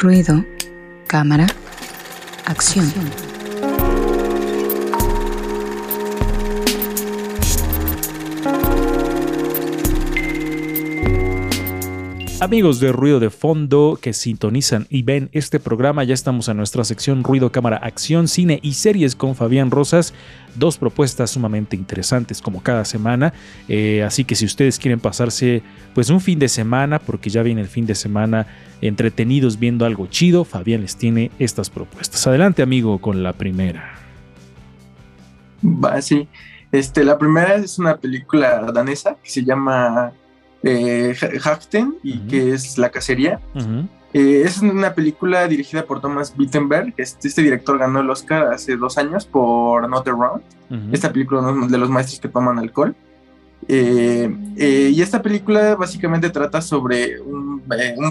Ruido, cámara, acción. Amigos de Ruido de Fondo que sintonizan y ven este programa, ya estamos en nuestra sección Ruido, Cámara, Acción, Cine y Series con Fabián Rosas. Dos propuestas sumamente interesantes como cada semana. Eh, así que si ustedes quieren pasarse pues un fin de semana, porque ya viene el fin de semana entretenidos viendo algo chido, Fabián les tiene estas propuestas. Adelante amigo con la primera. Va, sí. Este, la primera es una película danesa que se llama eh, y que es La Cacería. Eh, es una película dirigida por Thomas Wittenberg. Este, este, director ganó el Oscar hace dos años por Not Around. Esta película de los maestros que toman alcohol. Eh, eh, y esta película básicamente trata sobre un,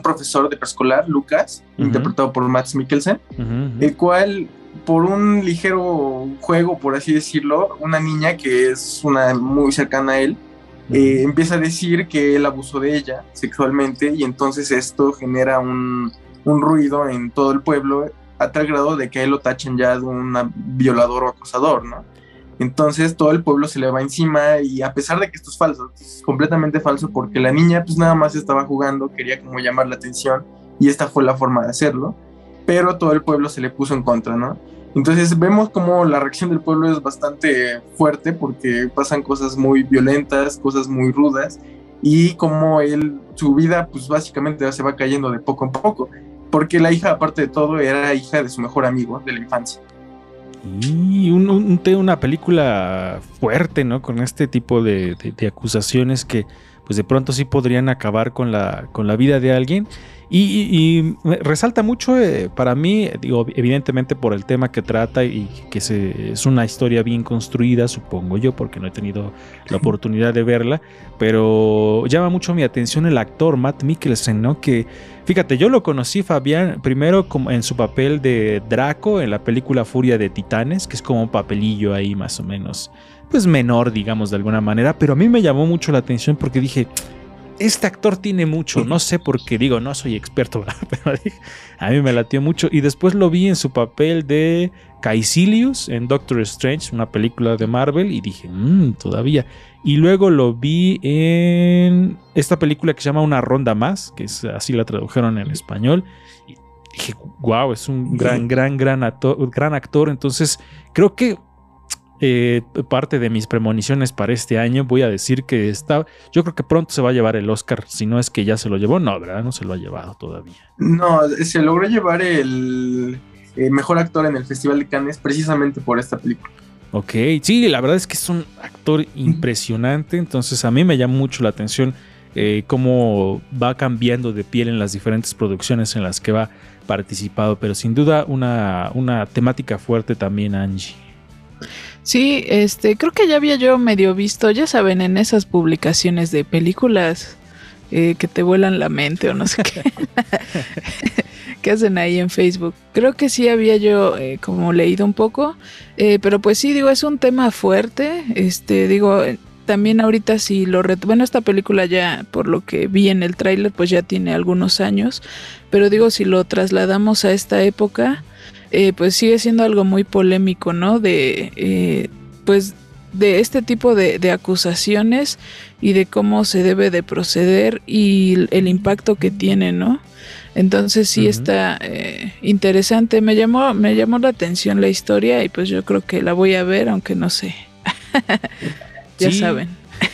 profesor de preescolar, Lucas, interpretado por Max Mikkelsen, el cual por un ligero juego, por así decirlo, una niña que es una muy cercana a él, eh, empieza a decir que él abusó de ella sexualmente y entonces esto genera un, ruido en todo el pueblo a tal grado de que él lo tachen ya de un violador o acosador, ¿no? Entonces todo el pueblo se le va encima y a pesar de que esto es falso, es completamente falso porque la niña pues nada más estaba jugando, quería como llamar la atención y esta fue la forma de hacerlo, pero todo el pueblo se le puso en contra, ¿no? Entonces vemos como la reacción del pueblo es bastante fuerte porque pasan cosas muy violentas, cosas muy rudas y como él, su vida pues básicamente se va cayendo de poco en poco, porque la hija aparte de todo era hija de su mejor amigo de la infancia. Y una película fuerte, ¿no? Con este tipo de, de, acusaciones que pues de pronto sí podrían acabar con la, con la vida de alguien. Y, resalta mucho eh, para mí, digo, evidentemente por el tema que trata y que es una historia bien construida, supongo yo, porque no he tenido la oportunidad de verla, pero llama mucho mi atención el actor Matt Mikkelsen, ¿no? Que, fíjate, yo lo conocí, Fabián, primero como en su papel de Draco en la película Furia de Titanes, que es como un papelillo ahí más o menos, pues menor, digamos, de alguna manera, pero a mí me llamó mucho la atención porque dije este actor tiene mucho, no sé por qué, digo, no soy experto, pero a mí me latió mucho. Y después lo vi en su papel de Caecilius en Doctor Strange, una película de Marvel, y dije, mmm, todavía. Y luego lo vi en esta película que se llama Una Ronda Más, que es así la tradujeron en español. Y dije, wow, es un gran, gran, gran actor, gran actor. Entonces, creo que eh, parte de mis premoniciones para este año, voy a decir que está, yo creo que pronto se va a llevar el Oscar, si no es que ya se lo llevó, no, ¿verdad? No se lo ha llevado todavía. No, se logró llevar el eh, mejor actor en el Festival de Cannes precisamente por esta película. Ok, sí, la verdad es que es un actor impresionante, entonces a mí me llama mucho la atención eh, cómo va cambiando de piel en las diferentes producciones en las que va participado, pero sin duda una, una temática fuerte también, Angie. Sí, este, creo que ya había yo medio visto, ya saben, en esas publicaciones de películas eh, que te vuelan la mente o no sé qué, que hacen ahí en Facebook. Creo que sí había yo eh, como leído un poco, eh, pero pues sí, digo, es un tema fuerte, este, digo, también ahorita si lo... Bueno, esta película ya, por lo que vi en el tráiler, pues ya tiene algunos años, pero digo, si lo trasladamos a esta época eh, pues sigue siendo algo muy polémico, ¿no? De, eh, pues, de este tipo de, acusaciones y de cómo se debe de proceder y el impacto que tiene, ¿no? Entonces sí está eh, interesante. Me llamó, me llamó la atención la historia y pues yo creo que la voy a ver, aunque no sé. ya saben.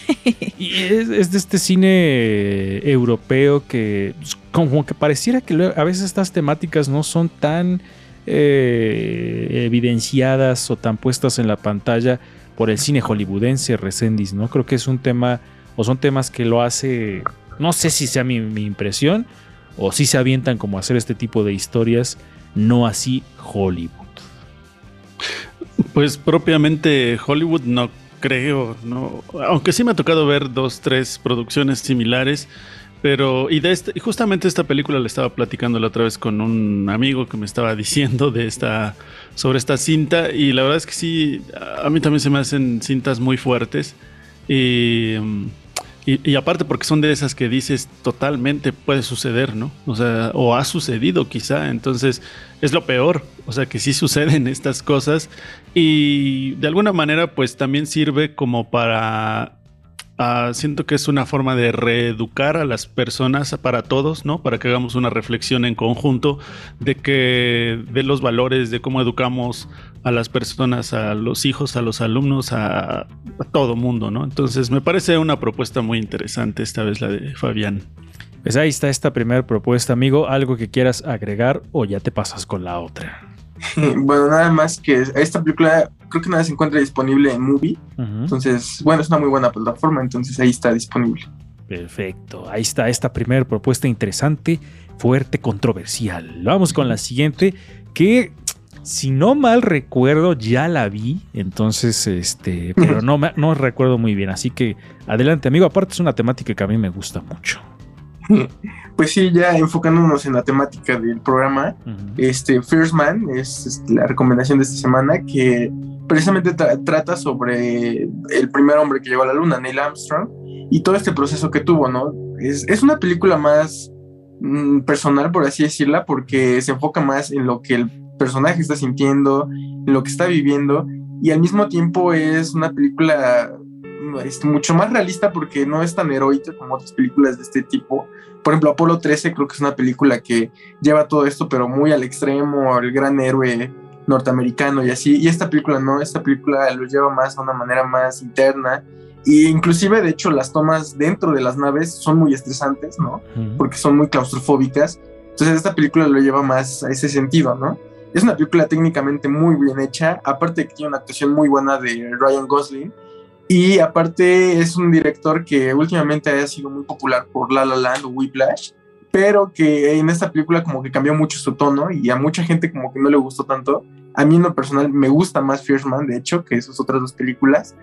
y es, es, de este cine europeo que pues, como que pareciera que a veces estas temáticas no son tan eh, evidenciadas o tan puestas en la pantalla por el cine hollywoodense Resendis, ¿no? Creo que es un tema, o son temas que lo hace, no sé si sea mi, impresión, o si se avientan como a hacer este tipo de historias, no así Hollywood. Pues propiamente Hollywood no creo, no, aunque sí me ha tocado ver dos, tres producciones similares. Pero, y de este, justamente esta película le estaba platicando la otra vez con un amigo que me estaba diciendo de esta, sobre esta cinta. Y la verdad es que sí, a mí también se me hacen cintas muy fuertes. Y mm, Y, aparte porque son de esas que dices totalmente puede suceder, ¿no? O sea, o ha sucedido quizá, entonces es lo peor, o sea que sí suceden estas cosas. Y de alguna manera pues también sirve como para Ah, siento que es una forma de reeducar a las personas para todos, ¿no? Para que hagamos una reflexión en conjunto de que de los valores, de cómo educamos a las personas, a los hijos, a los alumnos, a, a todo mundo, ¿no? Entonces me parece una propuesta muy interesante esta vez la de Fabián. Pues ahí está esta primera propuesta, amigo. ¿Algo que quieras agregar o ya te pasas con la otra? bueno, nada más que esta película creo que nada se encuentra disponible en Movie. Entonces, bueno, es una muy buena plataforma, entonces ahí está disponible. Perfecto, ahí está esta primera propuesta interesante, fuerte, controversial. Vamos con la siguiente, que si no mal recuerdo ya la vi, entonces, este, pero no, no recuerdo muy bien, así que adelante amigo, aparte es una temática que a mí me gusta mucho. Pues sí, ya enfocándonos en la temática del programa, este First Man es, la recomendación de esta semana que precisamente trata sobre el primer hombre que llegó a la luna, Neil Armstrong, y todo este proceso que tuvo, ¿no? Es, es una película más mm, personal, por así decirla, porque se enfoca más en lo que el personaje está sintiendo, en lo que está viviendo, y al mismo tiempo es una película es mucho más realista porque no es tan heroica como otras películas de este tipo. Por ejemplo, Apolo 13 creo que es una película que lleva todo esto, pero muy al extremo, el gran héroe norteamericano y así. Y esta película no, esta película lo lleva más a una manera más interna. Y inclusive, de hecho, las tomas dentro de las naves son muy estresantes, ¿no? Porque son muy claustrofóbicas. Entonces esta película lo lleva más a ese sentido, ¿no? Es una película técnicamente muy bien hecha, aparte de que tiene una actuación muy buena de Ryan Gosling, y aparte es un director que últimamente ha sido muy popular por La La Land o Whiplash, pero que en esta película como que cambió mucho su tono y a mucha gente como que no le gustó tanto. A mí en lo personal me gusta más Fierce Man, de hecho, que sus otras dos películas.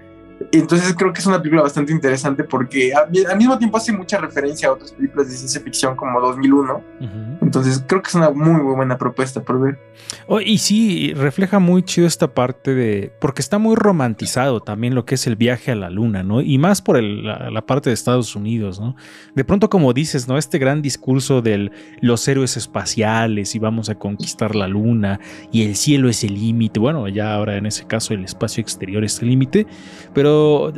Entonces creo que es una película bastante interesante porque al mismo tiempo hace mucha referencia a otras películas de ciencia ficción como 2001. Entonces creo que es una muy, muy buena propuesta por ver. Oh, y sí, refleja muy chido esta parte de... porque está muy romantizado también lo que es el viaje a la luna, ¿no? Y más por la, parte de Estados Unidos, ¿no? De pronto como dices, ¿no? Este gran discurso de los héroes espaciales y vamos a conquistar la luna y el cielo es el límite. Bueno, ya ahora en ese caso el espacio exterior es el límite, pero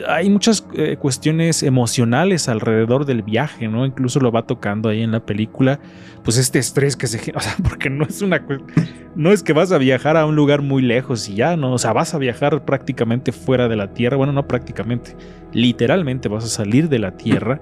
hay muchas eh, cuestiones emocionales alrededor del viaje, ¿no? Incluso lo va tocando ahí en la película, pues este estrés que se, o sea, porque no es una no es que vas a viajar a un lugar muy lejos y ya, no, o sea, vas a viajar prácticamente fuera de la Tierra, bueno, no prácticamente, literalmente vas a salir de la Tierra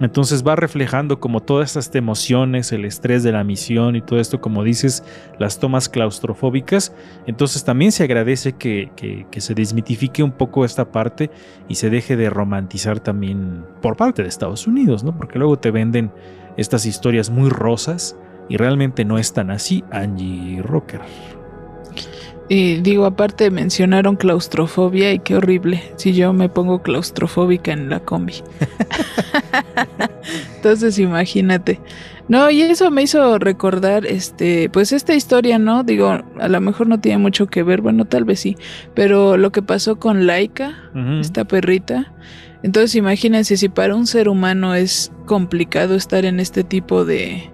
entonces va reflejando como todas estas emociones, el estrés de la misión y todo esto, como dices, las tomas claustrofóbicas. Entonces también se agradece que, se desmitifique un poco esta parte y se deje de romantizar también por parte de Estados Unidos, ¿no? Porque luego te venden estas historias muy rosas y realmente no es tan así, Angie Rocker. Y digo, aparte mencionaron claustrofobia y qué horrible si yo me pongo claustrofóbica en la combi. Entonces imagínate. No, y eso me hizo recordar, este, pues esta historia, ¿no? Digo, a lo mejor no tiene mucho que ver, bueno, tal vez sí, pero lo que pasó con Laika, esta perrita. Entonces imagínense si para un ser humano es complicado estar en este tipo de,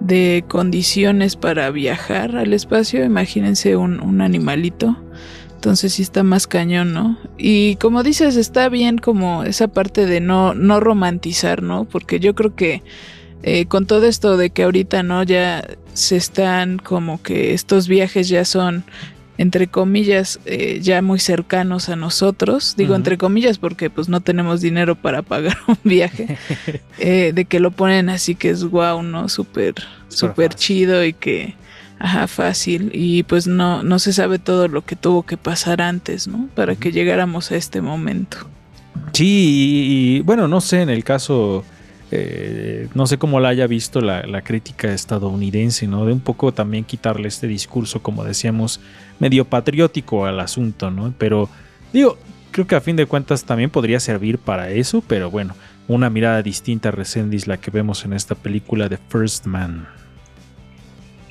de condiciones para viajar al espacio, imagínense un, animalito. Entonces sí está más cañón, ¿no? Y como dices, está bien como esa parte de no, no romantizar, ¿no? Porque yo creo que eh, con todo esto de que ahorita, ¿no? Ya se están como que estos viajes ya son entre comillas, eh, ya muy cercanos a nosotros. Digo entre comillas porque pues no tenemos dinero para pagar un viaje. Eh, de que lo ponen así que es guau, ¿no? Súper, súper chido y que, ajá, fácil. Y pues no, no se sabe todo lo que tuvo que pasar antes, ¿no? Para que llegáramos a este momento. Sí, y bueno, no sé, en el caso eh, no sé cómo la haya visto la, crítica estadounidense, ¿no? De un poco también quitarle este discurso, como decíamos, medio patriótico al asunto, ¿no? Pero digo, creo que a fin de cuentas también podría servir para eso, pero bueno, una mirada distinta a Resendis la que vemos en esta película de First Man.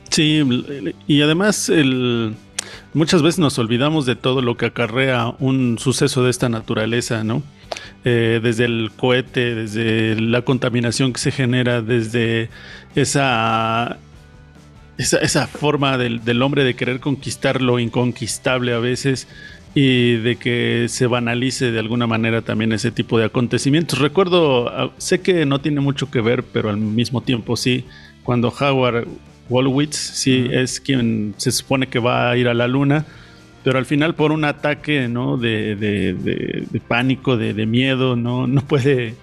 Sí, y además muchas veces nos olvidamos de todo lo que acarrea un suceso de esta naturaleza, ¿no? Eh, desde el cohete, desde la contaminación que se genera, desde esa, esa, forma del, del, hombre de querer conquistar lo inconquistable a veces y de que se banalice de alguna manera también ese tipo de acontecimientos. Recuerdo, ah, sé que no tiene mucho que ver, pero al mismo tiempo sí, cuando Howard Wolowitz sí es quien se supone que va a ir a la luna, pero al final por un ataque ¿no? de, de, pánico, de, miedo, ¿no? no puede...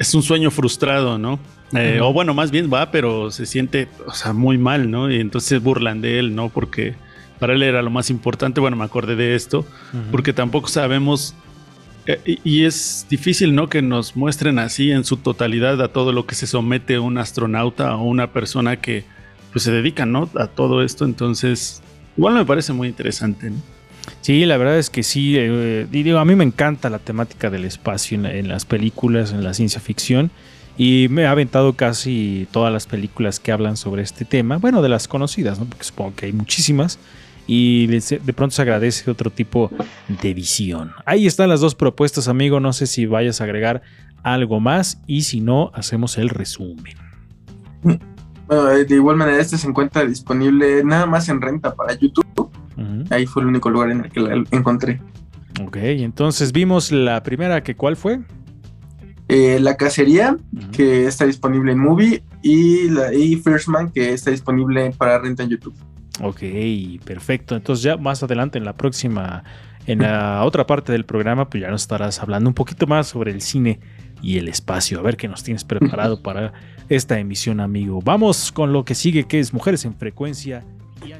Es un sueño frustrado, ¿no? Eh, o bueno, más bien va, pero se siente o sea, muy mal, ¿no? Y entonces burlan de él, ¿no? Porque para él era lo más importante. Bueno, me acordé de esto, porque tampoco sabemos, eh, y es difícil, ¿no? Que nos muestren así en su totalidad a todo lo que se somete un astronauta o una persona que pues se dedica, ¿no? A todo esto. Entonces, igual me parece muy interesante, ¿no? Sí, la verdad es que sí. Eh, digo, a mí me encanta la temática del espacio en, las películas, en la ciencia ficción. Y me ha aventado casi todas las películas que hablan sobre este tema. Bueno, de las conocidas, ¿no? Porque supongo que hay muchísimas y de pronto se agradece otro tipo de visión. Ahí están las dos propuestas, amigo. No sé si vayas a agregar algo más y si no, hacemos el resumen. Bueno, de igual manera, este se encuentra disponible nada más en renta para YouTube. Ahí fue el único lugar en el que la encontré. Ok, entonces vimos la primera, que ¿cuál fue? Eh, la Cacería, que está disponible en Movie, y, la, y First Man, que está disponible para renta en YouTube. Ok, perfecto. Entonces ya más adelante en la próxima, en la otra parte del programa, pues ya nos estarás hablando un poquito más sobre el cine y el espacio. A ver qué nos tienes preparado para esta emisión, amigo. Vamos con lo que sigue, que es Mujeres en Frecuencia y